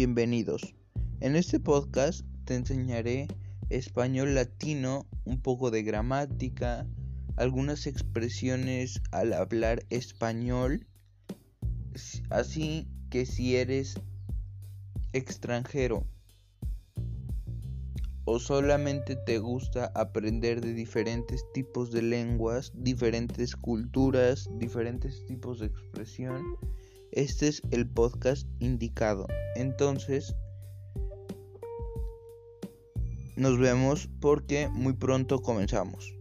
bienvenidos. En este podcast te enseñaré español latino, un poco de gramática, algunas expresiones al hablar español, así que si eres extranjero o solamente te gusta aprender de diferentes tipos de lenguas, diferentes culturas, diferentes tipos de expresión, este es el podcast indicado. Entonces, nos vemos porque muy pronto comenzamos.